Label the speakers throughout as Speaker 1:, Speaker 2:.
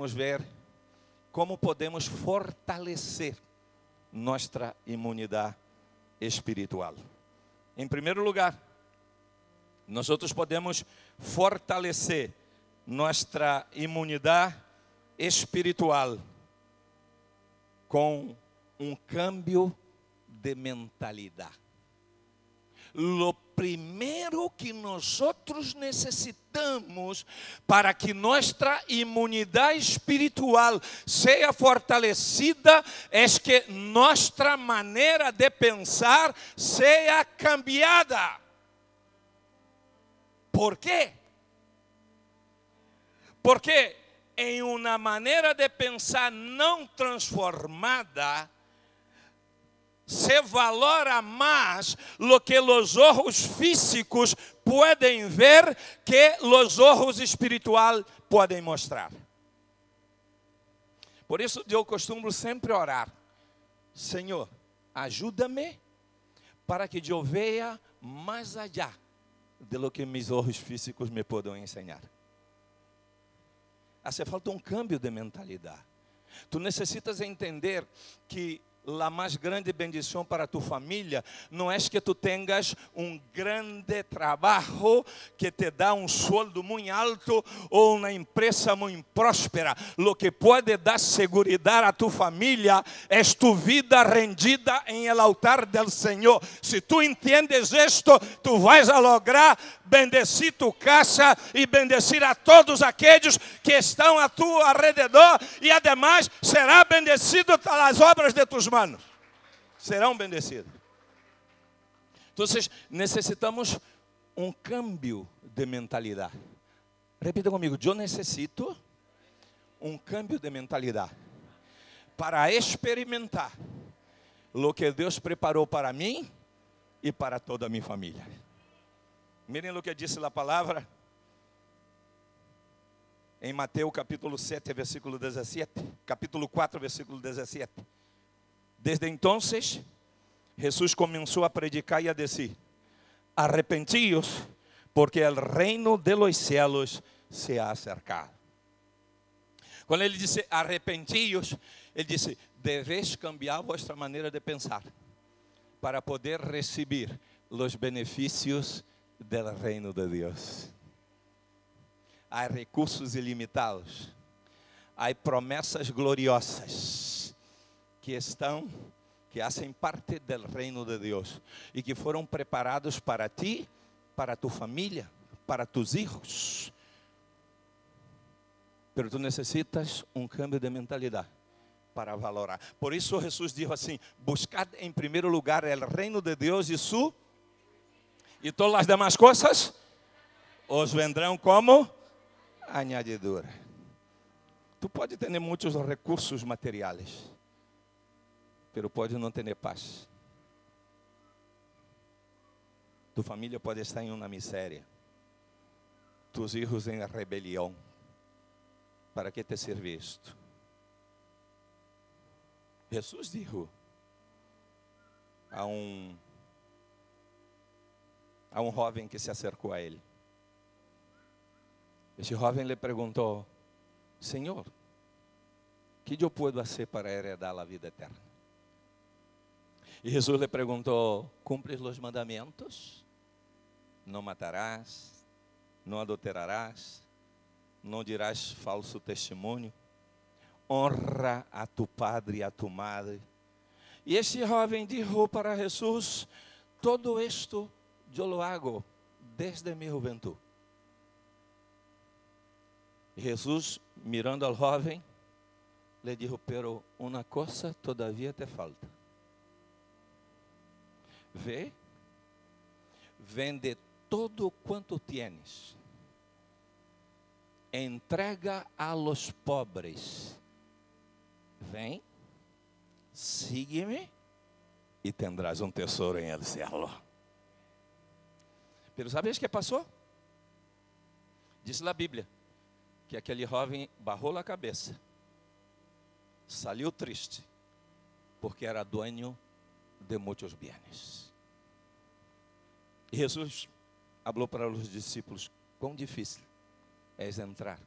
Speaker 1: queremos ver como podemos fortalecer nossa imunidade espiritual. Em primeiro lugar, nós podemos fortalecer nossa imunidade espiritual com um cambio de mentalidade. Lo primeiro que nós necessitamos para que nossa imunidade espiritual seja fortalecida é que nossa maneira de pensar seja cambiada. ¿Por quê? Porque em uma maneira de pensar não transformada, se valora mais lo que os ojos físicos podem ver que os ojos espiritual podem mostrar. Por isso eu costumo sempre orar: Senhor, ajuda-me para que eu veja mais allá de lo que meus olhos físicos me podem ensinar. Hace falta um câmbio de mentalidade. Tu necessitas entender que a mais grande bendição para tu família não é que tu tenhas um grande trabalho que te dá um sueldo muito alto ou uma empresa muito próspera. Lo que pode dar segurança a tu família é tu vida rendida em el altar del Senhor. Se tu entendes isto, tu vais a lograr bendecir tu casa e bendecir a todos aqueles que estão a tu alrededor e ademais será bendecido as obras de tus manos. Serão bendecidos. Então, necessitamos um cambio de mentalidade. Repita comigo, eu necessito um cambio de mentalidade para experimentar o que Deus preparou para mim e para toda a minha família. Mirem o que disse a palavra em Mateus capítulo 7, versículo 17, capítulo 4, versículo 17. Desde então, Jesus começou a predicar e a dizer: Arrepentíos, porque o reino de los cielos se ha acercado. Quando ele disse arrepentíos, ele disse: Deveis cambiar vossa maneira de pensar para poder receber os benefícios del reino de Deus. Há recursos ilimitados, há promessas gloriosas que estão, que fazem parte do reino de Deus e que foram preparados para ti, para tu família, para tus hijos. Pero tu necessitas um cambio de mentalidade para valorar. Por isso Jesus disse assim: buscad em primeiro lugar o reino de Deus e su e todas as demais coisas os vendrão como añadidura. Tu pode ter muitos recursos materiais, pero pode não ter paz. Tu família pode estar em uma miséria, tus hijos em rebelião. Para que te serve isto? Jesus disse a um a um jovem que se acercou a ele. Esse jovem lhe perguntou: Senhor, que eu posso fazer para heredar a vida eterna? E Jesus lhe perguntou: Cumpres os mandamentos? Não matarás, não adulterarás, não dirás falso testemunho, honra a tu padre e a tu madre. E esse jovem disse para Jesus: Todo isto yo lo hago desde mi juventud. Jesús, mirando al joven, le dijo, pero una cosa todavía te falta. Ve, vende todo quanto tienes, entrega a los pobres, vem, sigue-me e tendrás um tesouro em el cielo. Pero sabes que passou? Diz a Bíblia que aquele jovem barrou a cabeça, saiu triste, porque era dueño de muitos bienes. Jesus falou para os discípulos: quão difícil é entrar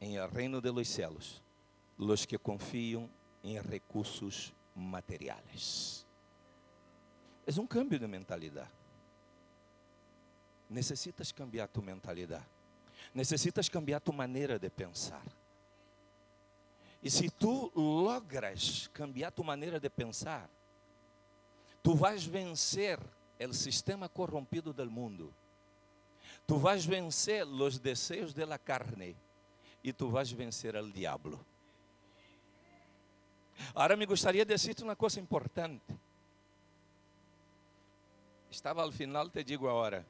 Speaker 1: em el reino de los cielos los que confían em recursos materiais. É um cambio de mentalidade. Necessitas cambiar tu mentalidade. Necessitas cambiar tu maneira de pensar. E se tu logras cambiar tu maneira de pensar, tu vais vencer o sistema corrompido do mundo. Tu vais vencer os desejos da carne e tu vais vencer o diabo. Agora me gostaria de dizer uma coisa importante. Estava ao final, te digo agora.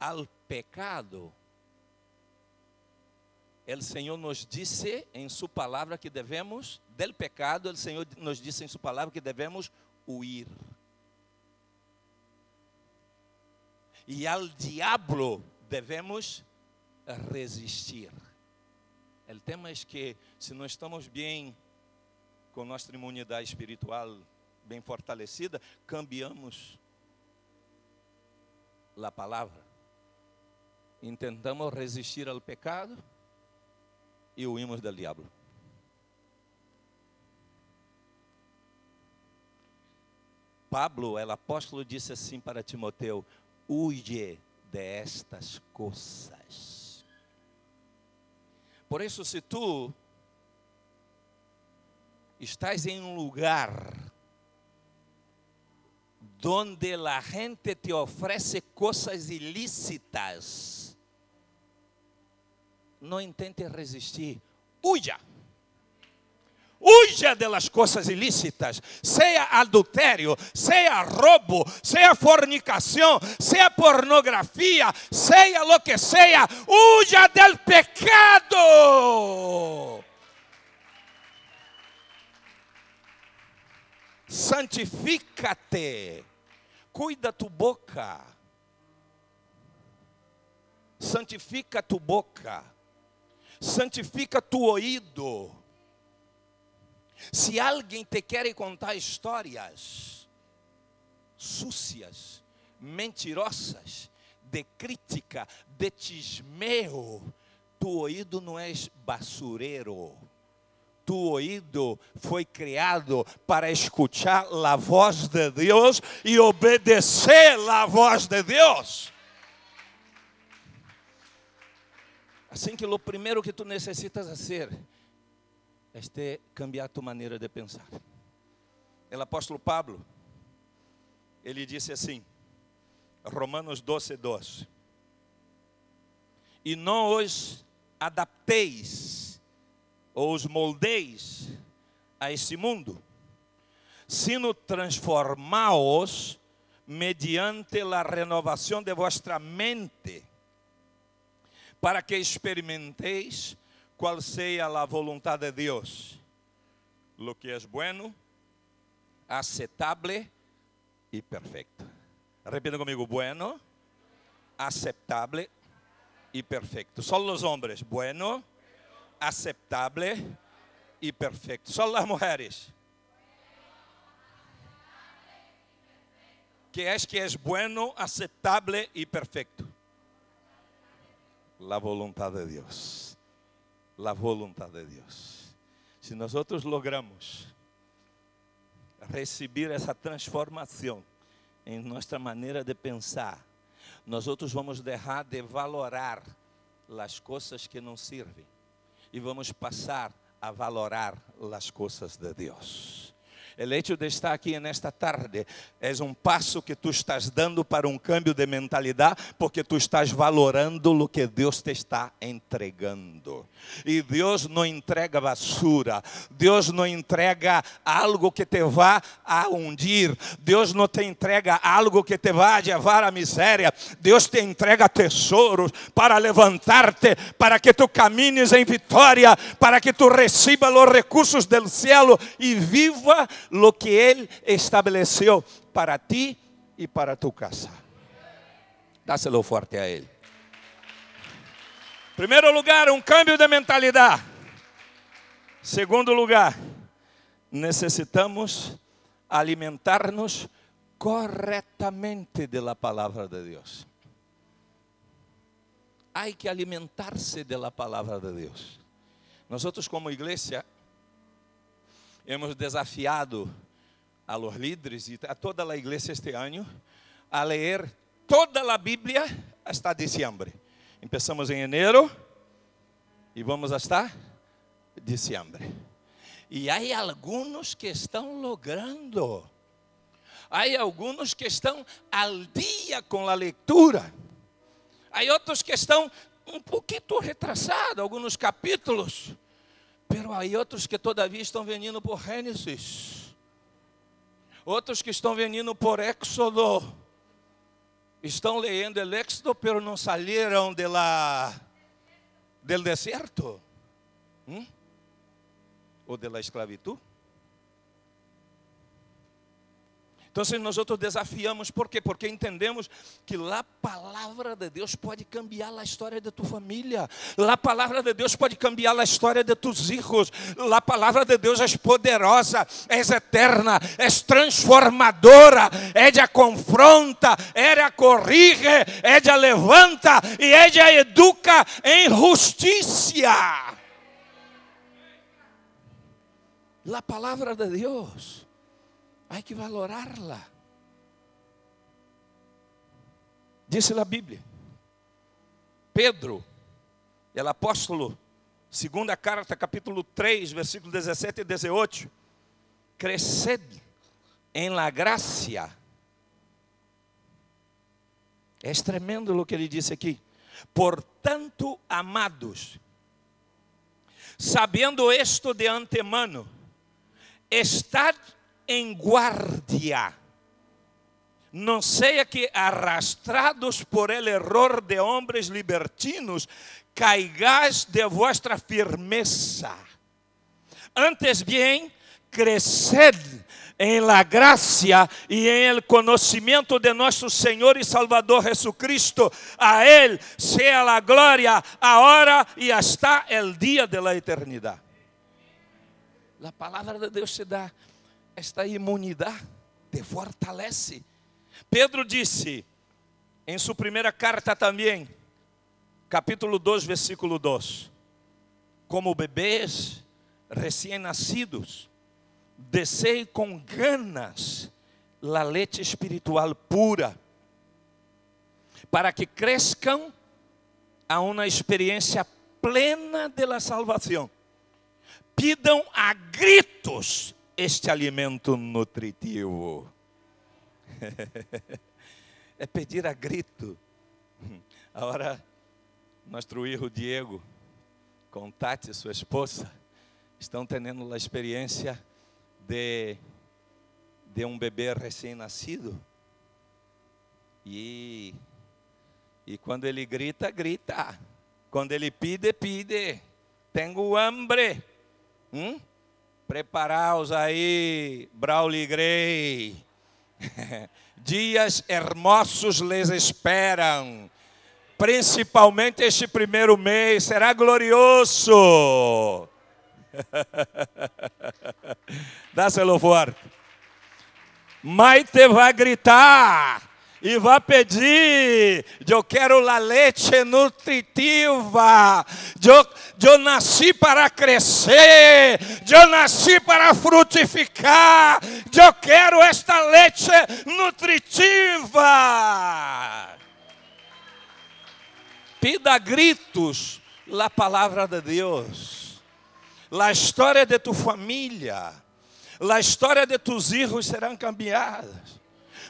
Speaker 1: Al pecado, o Senhor nos disse em Sua palavra que devemos, del pecado, o Senhor nos disse em Sua palavra que devemos huir. E ao diabo devemos resistir. O tema é que se não estamos bem com nossa imunidade espiritual bem fortalecida, cambiamos a palavra. Intentamos resistir ao pecado e huimos do diabo. Pablo, o apóstolo, disse assim para Timoteu: huye de estas coisas. Por isso, se tu estás em um lugar donde a gente te oferece coisas ilícitas, não intente resistir, huya. Huya de las coisas ilícitas, seja adultério, seja roubo, seja fornicação, seja pornografia, seja lo que seja, huya del pecado. Santifica-te, cuida tu boca, santifica tu boca, santifica tu ouído se alguém te quer contar histórias súcias, mentirosas, de crítica, de tismeo, tu ouído não é basureiro. Tu ouído foi criado para escutar a voz de Deus e obedecer a voz de Deus. Assim que o primeiro que tu necessitas fazer este cambiar tu maneira de pensar. O apóstolo Pablo, ele disse assim, Romanos 12, 12. E não os adapteis, ou os moldeis a esse mundo, sino transformaos mediante a renovação de vossa mente, para que experimenteis qual seja a vontade de Deus, lo que é bueno, aceptable e perfeito. Repita comigo: bueno, aceptable e perfeito. Só os homens: bueno, aceptable e perfeito. Só as mulheres. Que é que é bueno, aceptable e perfeito. La vontade de Deus la voluntad de Dios. Si nosotros logramos recibir essa transformação em nossa maneira de pensar, nós outros vamos deixar de valorar as coisas que não servem e vamos passar a valorar as coisas de Deus. O hecho de estar aqui nesta tarde é um passo que tu estás dando para um câmbio de mentalidade, porque tu estás valorando o que Deus te está entregando. E Deus não entrega basura, Deus não entrega algo que te vá a hundir, Deus não te entrega algo que te vá a levar à miséria, Deus te entrega tesouros para levantar-te, para que tu camines em vitória, para que tu receba os recursos do céu e viva lo que Él estableció para ti y para tu casa. Dáselo fuerte a Él. Primeiro lugar, um câmbio de mentalidade. Segundo lugar, necessitamos alimentar-nos corretamente de la palavra de Deus. há que alimentar-se da palavra de Deus. Nós como igreja hemos desafiado a los líderes e a toda a igreja este ano a ler toda a Bíblia hasta diciembre. Começamos em enero e vamos hasta diciembre. E há alguns que estão logrando. Há alguns que estão al dia com a leitura. Há outros que estão um pouquinho retrasados, alguns capítulos. Pero há outros que todavia estão vindo por Gênesis. Outros que estão vindo por Éxodo. Estão lendo o Éxodo, pero não saíram de la, del deserto. ¿Mm? ou de la esclavitud. Então, nós desafiamos, por quê? Porque entendemos que a palavra de Deus pode cambiar a história de tua família, a palavra de Deus pode cambiar a história de tus hijos, a palavra de Deus é poderosa, é eterna, é transformadora, é de confronta, é de corrige, é de levanta e é de educa em justiça. La palabra de Dios hay que valorarla. Dice la Bíblia. Pedro, el apóstolo, segunda carta, capítulo 3, versículo 17 e 18. Cresced em la gracia. É tremendo o que ele disse aqui. Portanto, amados, sabendo esto de antemano, estad em guardia. Não seja que arrastrados por el error de homens libertinos, caigais de vuestra firmeza. Antes bien, cresced em la gracia e em el conhecimento de nosso Senhor e Salvador Jesucristo. A Ele seja a glória, agora e hasta el dia de la eternidade. A palavra de Deus te dá esta imunidade, te fortalece. Pedro disse, em sua primeira carta também, capítulo 2, versículo 2: Como bebês recém-nascidos, desei com ganas a leite espiritual pura, para que cresçam a uma experiência plena de la salvação pidam a gritos este alimento nutritivo. é pedir a grito. Agora, nosso hijo Diego, com Tati, sua esposa, estão tendo a experiência de, de um bebê recém-nascido. E, e quando ele grita, grita. Quando ele pide, pide. Tenho hambre. Hum? Preparaos aí, Brauli Grey. Dias hermosos les esperam. Principalmente este primeiro mês será glorioso. Dá-se-lo forte. Maite vai gritar e vai pedir. Eu quero a leite nutritiva. Eu, eu nasci para crescer. Eu nasci para frutificar. Eu quero esta leite nutritiva. Pida gritos a palavra de Deus. A história de tu família. A história de tus hijos serão cambiadas.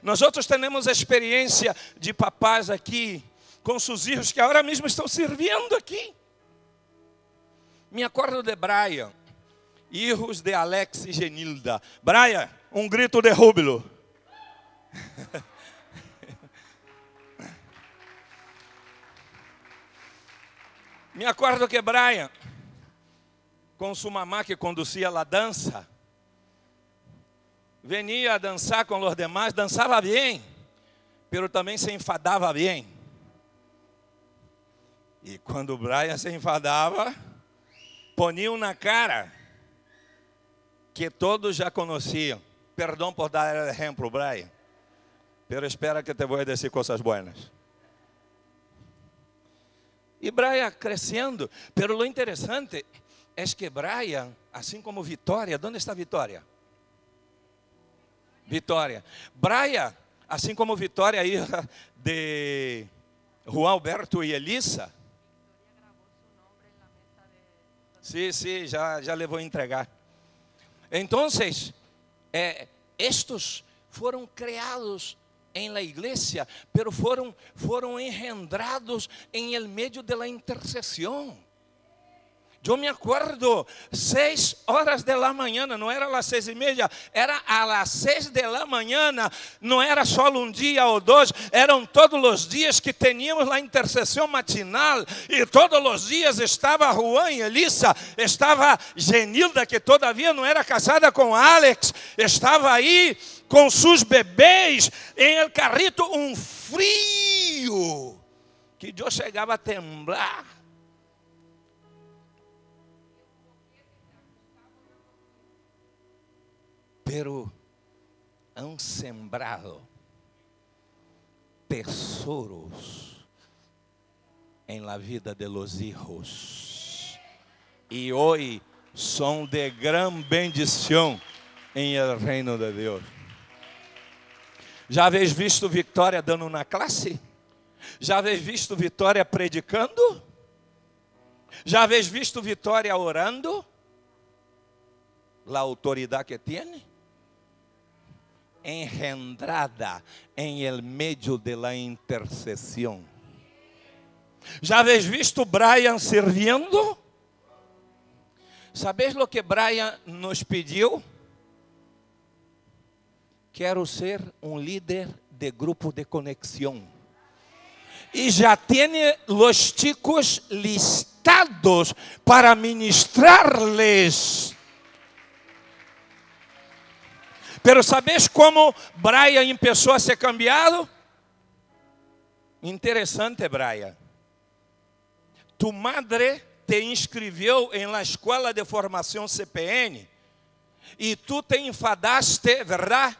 Speaker 1: Nós outros temos experiência de papás aqui, com seus filhos que agora mesmo estão servindo aqui. Me acordo de Brian, filhos de Alex e Genilda. Brian, um grito de rúbilo. Me acordo que Brian, com sua mamá que conduzia a dança, venia a dançar com os demais, dançava bem, pero também se enfadava bem. E quando o Brian se enfadava, poniam na cara que todos já conheciam. Perdão por dar exemplo, Brian, pero espera que te vou dizer coisas boas. E Braia crescendo. Pero lo interessante é que Braia, assim como Vitória, onde está Vitória? Vitória. Braia, assim como Vitória, hija de Juan Alberto e Elisa. Sim, sim, já, já levou a entregar. Então, eh, estes foram criados em la igreja, pero foram, foram engendrados em el meio de la intercessão. Eu me acordo, seis horas de la manhã, não era às seis e meia, era às seis de la manhã, não era só um dia ou dois, eram todos os dias que tínhamos a intercessão matinal, e todos os dias estava Juan e Elisa, estava Genilda, que todavia não era casada com Alex, estava aí com seus bebês em el carrito, um frio, que eu chegava a temblar. Pero han sembrado tesouros em la vida de los hijos. E hoje são de gran bendição em el reino de Deus. Já habéis visto Vitória dando na classe? Já habéis visto Vitória predicando? Já habéis visto Vitória orando? La autoridade que tem? Engendrada em el meio de la intercessão. Já habéis visto Brian servindo? Sabes lo que Brian nos pediu? Quero ser um líder de grupo de conexão. E já tem os chicos listados para ministrar-lhes Pero sabes como Brian começou a ser cambiado? Interessante, Brian. Tu madre te inscreveu em la escola de formação CPN e tu te enfadaste, verdade?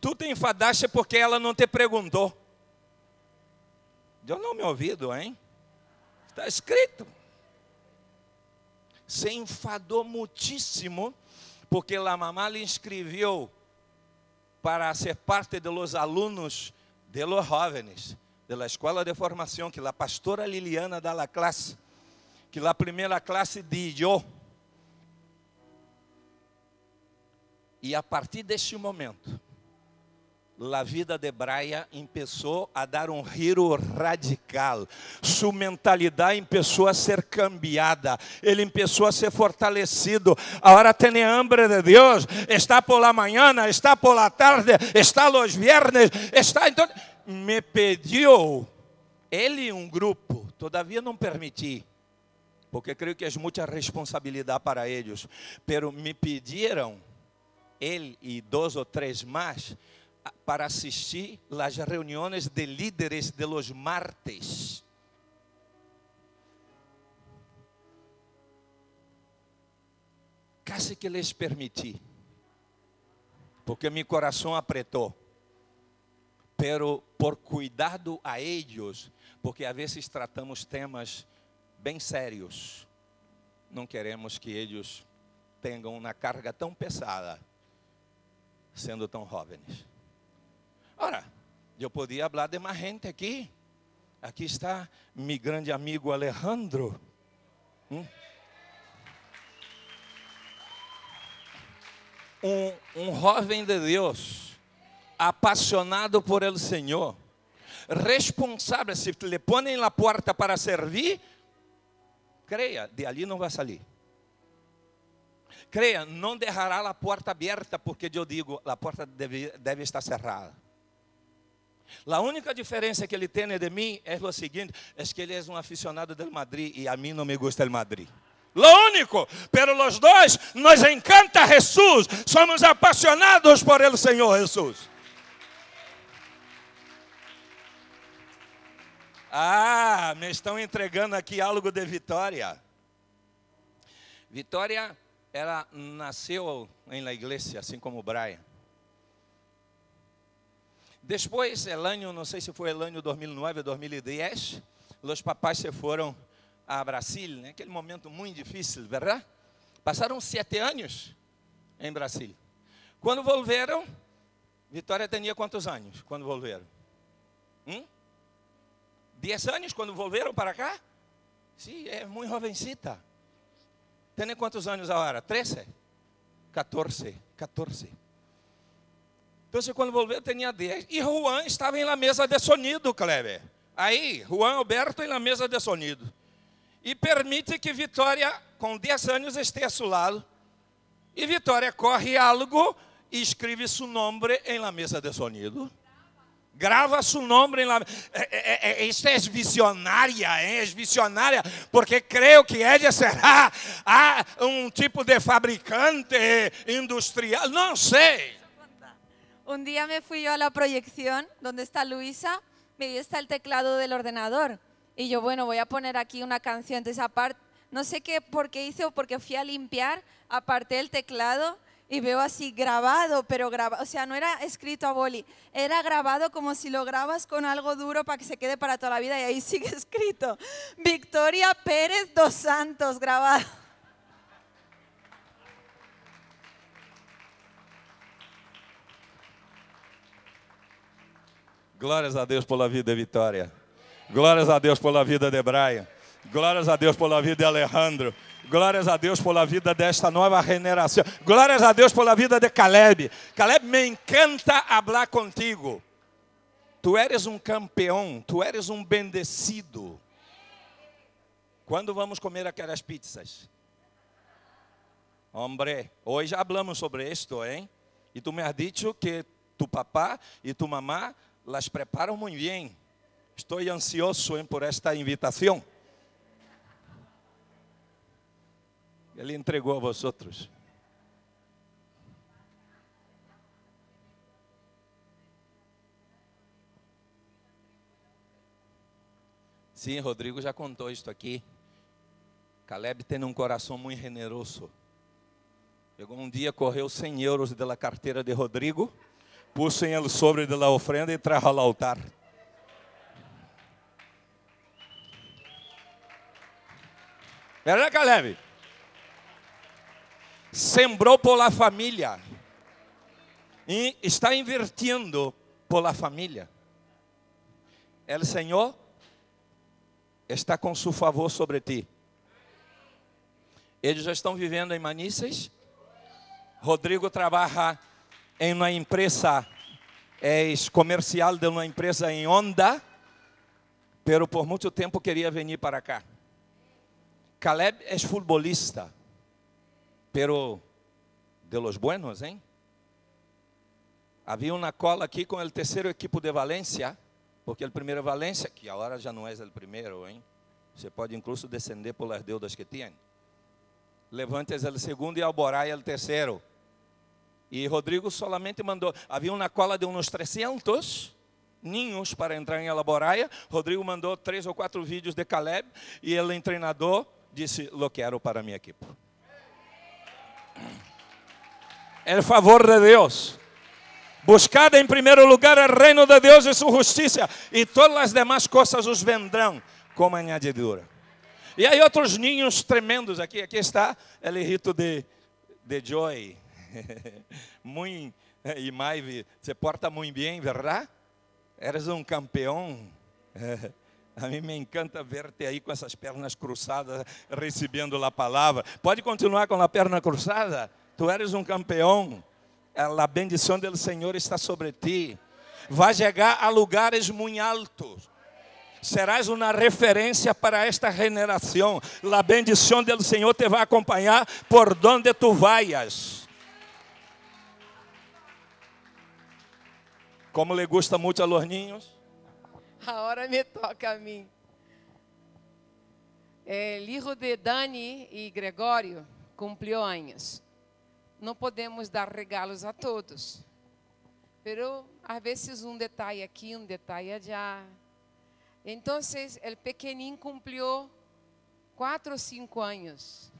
Speaker 1: Tu te enfadaste porque ela não te perguntou. Eu não me ouvido, hein? Está escrito. Se enfadou muitíssimo porque a mamá lhe inscreveu para ser parte de los alunos de los jóvenes de la escola de formação que a pastora Liliana dá la classe, que a primeira classe eu. E a partir deste momento, a vida de Braia começou a dar um giro radical. Sua mentalidade começou a ser cambiada. Ele começou a ser fortalecido. Agora tem hambre de Deus. Está por la manhã, está por la tarde, está los viernes, está então me pediu ele um grupo. Todavia não permiti. Porque creio que é muita responsabilidade para eles. Pero me pediram ele e dois ou três mais para assistir as reuniões de líderes de los martes. Casi que les permiti, porque meu coração apretou. Pero por cuidado a eles, porque a vezes tratamos temas bem sérios, não queremos que eles tenham uma carga tão pesada, sendo tão jovens. Ora, eu podia falar de mais gente aqui. Aqui está meu grande amigo Alejandro. Hum? Um, um jovem de Deus, apaixonado por el Senhor, responsável, se lhe põem na porta para servir, creia, de ali não vai sair. Creia, não deixará a porta aberta, porque eu digo, a porta deve, deve estar cerrada. A única diferença que ele tem de mim é o seguinte: é que ele é um aficionado do Madrid e a mim não me gusta o Madrid. Lo único, pero los dois nos encanta Jesus, somos apaixonados por el Senhor Jesus. Ah, me estão entregando aqui algo de Vitória. Vitória, ela nasceu em la igreja, assim como Brian. Depois, el año, não sei se foi el año 2009 ou 2010, os papás se foram a Brasil, né? aquele momento muito difícil, verdade? Passaram sete anos em Brasil. Quando voltaram, Vitória tinha quantos anos quando voltaram? Hum? Dez anos quando voltaram para cá? Sim, é muito jovencita. Tem quantos anos agora? Treze? 14, 14. Então, quando voltou, tinha 10. E Juan estava na mesa de sonido, Kleber. Aí, Juan Alberto na mesa de sonido. E permite que Vitória, com 10 anos, esteja a seu lado. E Vitória corre algo e escreve seu nome em la mesa de sonido. Grava seu nome em la... É, é, é, é visionária, é visionária, porque creio que ela será ah, um tipo de fabricante industrial, não sei.
Speaker 2: Un día me fui yo a la proyección donde está Luisa, me está el teclado del ordenador. Y yo, bueno, voy a poner aquí una canción. Entonces, aparte, no sé qué, por qué hice o porque fui a limpiar, aparté el teclado y veo así grabado, pero grabado, o sea, no era escrito a boli, era grabado como si lo grabas con algo duro para que se quede para toda la vida y ahí sigue escrito. Victoria Pérez dos Santos, grabado.
Speaker 1: Glórias a Deus pela vida de Vitória. Glórias a Deus pela vida de Brian. Glórias a Deus pela vida de Alejandro. Glórias a Deus pela vida desta nova generação. Glórias a Deus pela vida de Caleb. Caleb, me encanta falar contigo. Tu eres um campeão, tu eres um bendecido. Quando vamos comer aquelas pizzas? Hombre, hoje hablamos sobre isto, hein? E tu me has dicho que tu papá e tu mamá las preparam muito bem. Estou ansioso hein, por esta invitação. Ele entregou a vosotros. Sim, Rodrigo já contou isso aqui. Caleb tem um coração muito generoso. Chegou um dia, correu 100 euros da carteira de Rodrigo puso en el sobre de la ofrenda y trajo al altar. ¿Verdad, Caleb? Sembrou por la família e está invirtiendo por la família. El Senhor está com seu favor sobre ti. Eles já estão vivendo em Manices. Rodrigo trabalha em uma empresa é comercial de uma empresa em Honda, pero por muito tempo queria vir para cá. Caleb é futebolista, pero de los buenos, hein? Havia uma cola aqui com o terceiro equipo de Valência, porque o primeiro Valência, que agora já não é o primeiro, hein? Você pode incluso descender por las deudas que tem. Levantes o segundo e Alborá é o terceiro. E Rodrigo solamente mandou, havia uma cola de uns 300 ninhos para entrar em Elaboraia. Rodrigo mandou três ou quatro vídeos de Caleb e ele, treinador, disse: Lo quero para minha equipe. É favor de Deus. Buscad em primeiro lugar o reino de Deus e sua justiça, e todas as demais coisas os vendrão como añadidura. E aí outros ninhos tremendos aqui. Aqui está o rito de, de Joy. muito, e Maive, você porta muito bem, verdade? Eres um campeão. A mim me encanta ver-te aí com essas pernas cruzadas, recebendo a palavra. Pode continuar com a perna cruzada? Tu eres um campeão. A bendição do Senhor está sobre ti. Vai chegar a lugares muito altos. Serás uma referência para esta generação. A bendição do Senhor te vai acompanhar por donde tu vayas. Como le gusta muito a los niños?
Speaker 3: Agora me toca a mim. É, hijo de Dani e Gregório cumpriu anos. Não podemos dar regalos a todos. Pero às vezes um detalhe aqui, um detalhe allá. Então, o pequeninho cumpriu quatro ou cinco anos.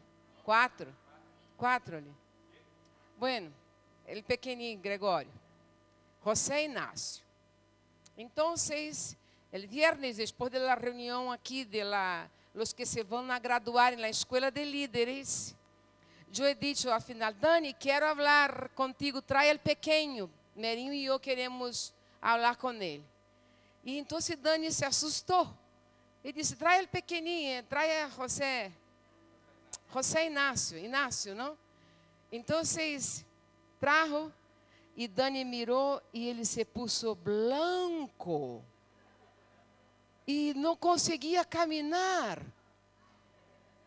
Speaker 3: Quatro? Quatro ali. Bueno, o pequeninho Gregório. José Inácio. Então, El viernes, después de la reunión aquí de la, los que se a graduar en la escuela de líderes, yo he dicho al final, Dani, quiero hablar contigo, trae el pequeño. Merinho y yo queremos hablar con él. Y entonces Dani se asustó. Ele disse: trae el pequeñinho, trae a José. José Inácio, Inácio, não? Então, trajo e Dani mirou e ele se puso blanco. E não conseguia caminhar.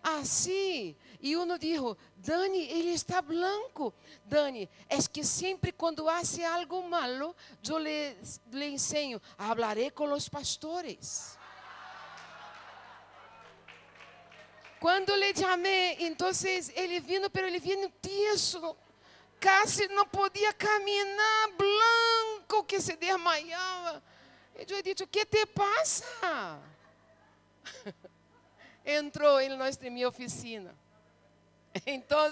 Speaker 3: Assim. E uno dijo, Dani, ele está blanco. Dani, é que sempre quando hace algo malo, eu le, le enseño, hablaré com os pastores. Quando lhe chamei, então ele vindo, pero ele vindo tieso, quase não podia caminhar, blanco, que se desmaiava. Eu disse: O que te passa? Entrou em nossa minha oficina. Então,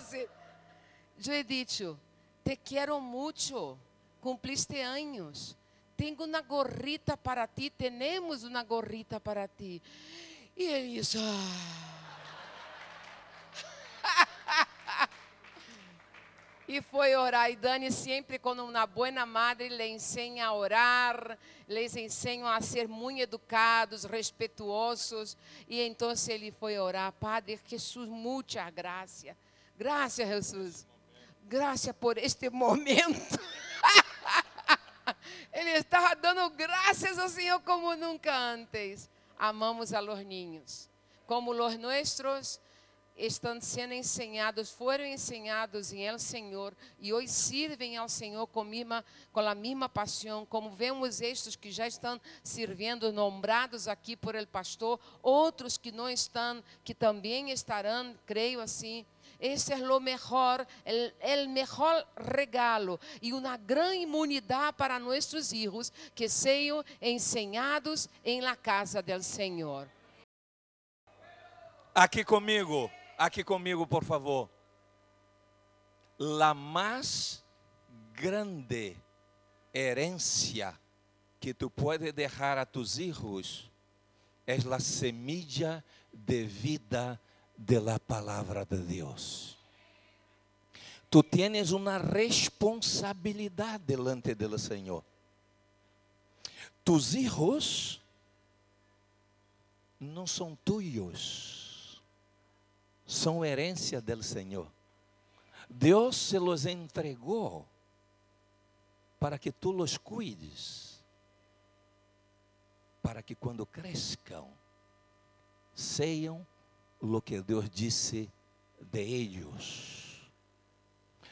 Speaker 3: eu dicho: Te quero muito, cumpliste anos. Tenho uma gorrita para ti, temos uma gorrita para ti. E ele disse: ah. E foi orar. E Dani sempre, como uma boa madre, lhe ensina a orar, lhes ensina a ser muito educados, respetuosos. E então ele foi orar, Padre Jesus, muita graça. Graças, Jesus. Graças por este momento. ele estava dando graças ao Senhor como nunca antes. Amamos a los niños, como los nuestros estão sendo ensinados, foram ensinados em El Senhor e hoje servem ao Senhor com, com a mesma paixão, como vemos estes que já estão servindo, nombrados aqui por el pastor, outros que não estão, que também estarão, creio assim. Esse é o melhor, o melhor regalo e uma grande imunidade para nossos filhos que sejam ensinados em la casa del Senhor.
Speaker 1: Aqui comigo. Aqui comigo, por favor. La más grande herencia que tu puedes dejar a tus hijos es la semilla de vida de la palabra de Dios. Tu tienes una responsabilidad delante del Señor. Tus hijos não são tuyos são herência do Senhor. Deus se los entregou para que tu los cuides, para que quando crescam, sejam o que Deus disse de ellos.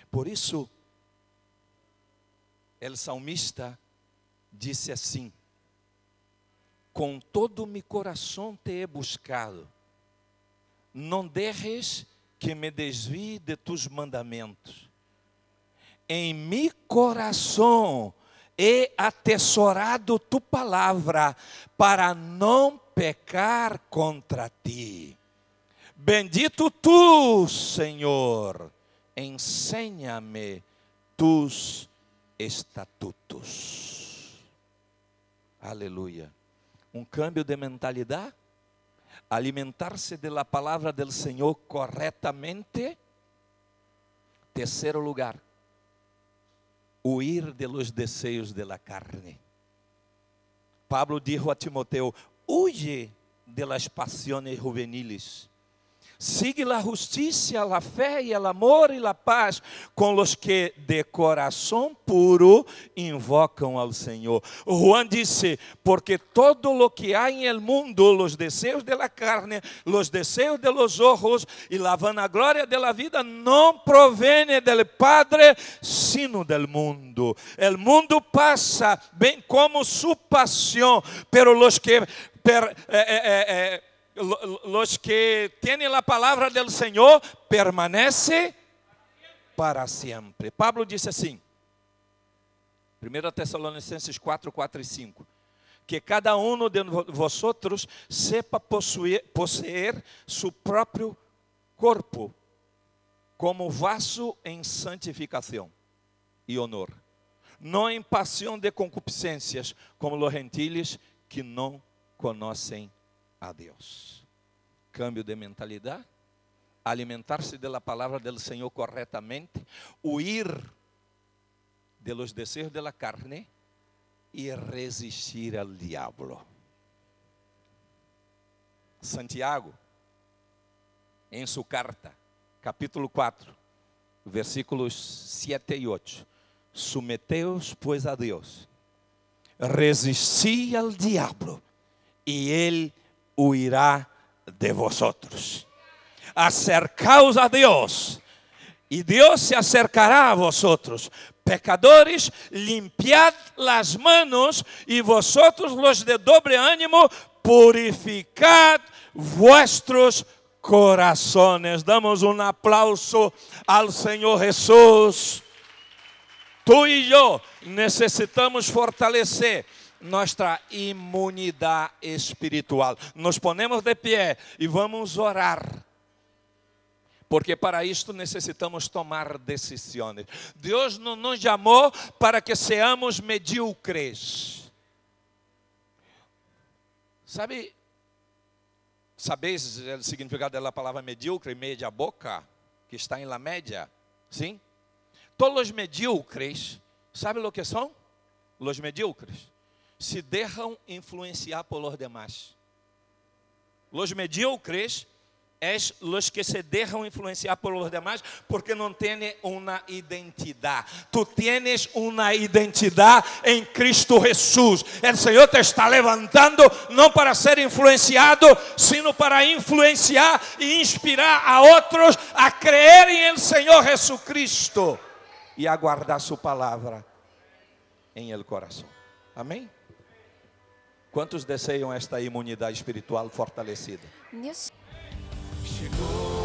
Speaker 1: Por isso, o salmista disse assim: Com todo mi coração te he buscado não deixes que me desvie de tus mandamentos. Em mi coração he atesorado tu palavra para não pecar contra ti. Bendito tu, Senhor, ensina-me tus estatutos. Aleluia. Um câmbio de mentalidade alimentar-se de la palavra del Senhor corretamente. Terceiro lugar, huir de los desejos de la carne. Pablo dijo a Timoteo: huye de las pasiones juveniles Sigue a justiça, a fé e o amor e a paz com os que de coração puro invocam ao Senhor. Juan disse: Porque todo lo que há em el mundo, os desejos de la carne, os desejos de los ojos e la vanagloria de la vida, não provém del Padre, sino del mundo. El mundo passa, bem como su pasión, pero los que per, eh, eh, eh, los que tienen la palabra del Señor permanece para sempre. Pablo disse assim, 1 Tessalonicenses 4, 4 e 5, que cada um de vosotros sepa possuir, possuir su próprio corpo como vaso em santificação e honor, não em paixão de concupiscências, como os gentiles que não conhecem a Deus. Câmbio de mentalidade, alimentar-se da palavra do Senhor corretamente, huir de los la carne e resistir al diablo. Santiago, em sua carta, capítulo 4, versículos 7 e 8. Submeteos, pois, a Deus, resisti al diablo, e ele huirá de vosotros. Acercaos a Deus, e Deus se acercará a vosotros. Pecadores, limpiad las manos, e vosotros los de doble ánimo, purificad vuestros corazones. Damos um aplauso ao Senhor Jesus. Tu e eu necessitamos fortalecer nossa imunidade espiritual. Nos ponemos de pé e vamos orar. Porque para isto necessitamos tomar decisões. Deus não nos chamou para que seamos medíocres. Sabe, sabeis o significado da palavra medíocre, meia boca, que está em la média? Sim? Todos os medíocres, sabe o que são? Os medíocres se deixam influenciar por los demás. Los medíocres es los que se dejan influenciar por los demás porque no tienen una identidad. Tú tienes una identidad en Cristo Jesús. El Señor te está levantando no para ser influenciado, sino para influenciar e inspirar a otros a creer en el Señor Jesucristo y a guardar su palabra en el corazón. Amém? Quantos desejam esta imunidade espiritual fortalecida?
Speaker 4: Chegou